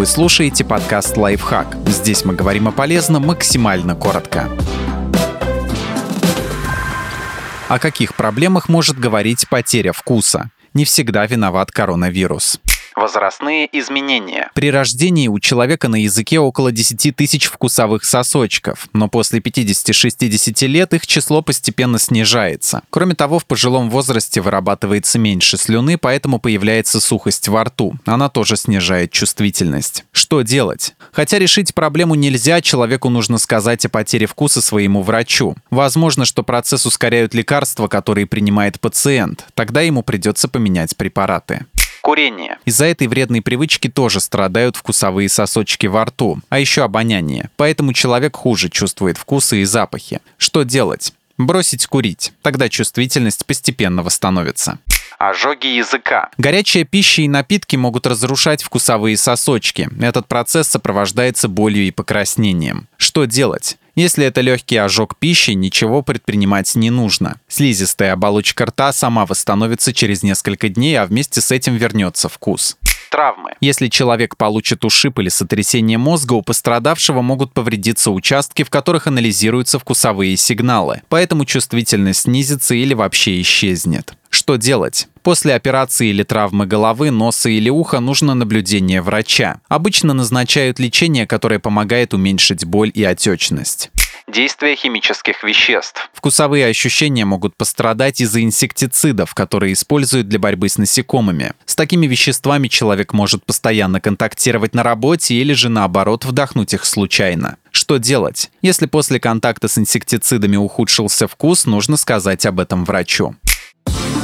Вы слушаете подкаст «Лайфхак». Здесь мы говорим о полезном максимально коротко. О каких проблемах может говорить потеря вкуса? Не всегда виноват коронавирус. Возрастные изменения. При рождении у человека на языке около 10 тысяч вкусовых сосочков, но после 50-60 лет их число постепенно снижается. Кроме того, в пожилом возрасте вырабатывается меньше слюны, поэтому появляется сухость во рту. Она тоже снижает чувствительность. Что делать? Хотя решить проблему нельзя, человеку нужно сказать о потере вкуса своему врачу. Возможно, что процесс ускоряют лекарства, которые принимает пациент. Тогда ему придется поменять препараты. Курение. Из-за этой вредной привычки тоже страдают вкусовые сосочки во рту, а еще обоняние. Поэтому человек хуже чувствует вкусы и запахи. Что делать? Бросить курить. Тогда чувствительность постепенно восстановится. Ожоги языка. Горячая пища и напитки могут разрушать вкусовые сосочки. Этот процесс сопровождается болью и покраснением. Что делать? Если это легкий ожог пищи, ничего предпринимать не нужно. Слизистая оболочка рта сама восстановится через несколько дней, а вместе с этим вернется вкус травмы. Если человек получит ушиб или сотрясение мозга, у пострадавшего могут повредиться участки, в которых анализируются вкусовые сигналы. Поэтому чувствительность снизится или вообще исчезнет. Что делать? После операции или травмы головы, носа или уха нужно наблюдение врача. Обычно назначают лечение, которое помогает уменьшить боль и отечность. Действие химических веществ. Вкусовые ощущения могут пострадать из-за инсектицидов, которые используют для борьбы с насекомыми. С такими веществами человек может постоянно контактировать на работе или же наоборот вдохнуть их случайно. Что делать? Если после контакта с инсектицидами ухудшился вкус, нужно сказать об этом врачу.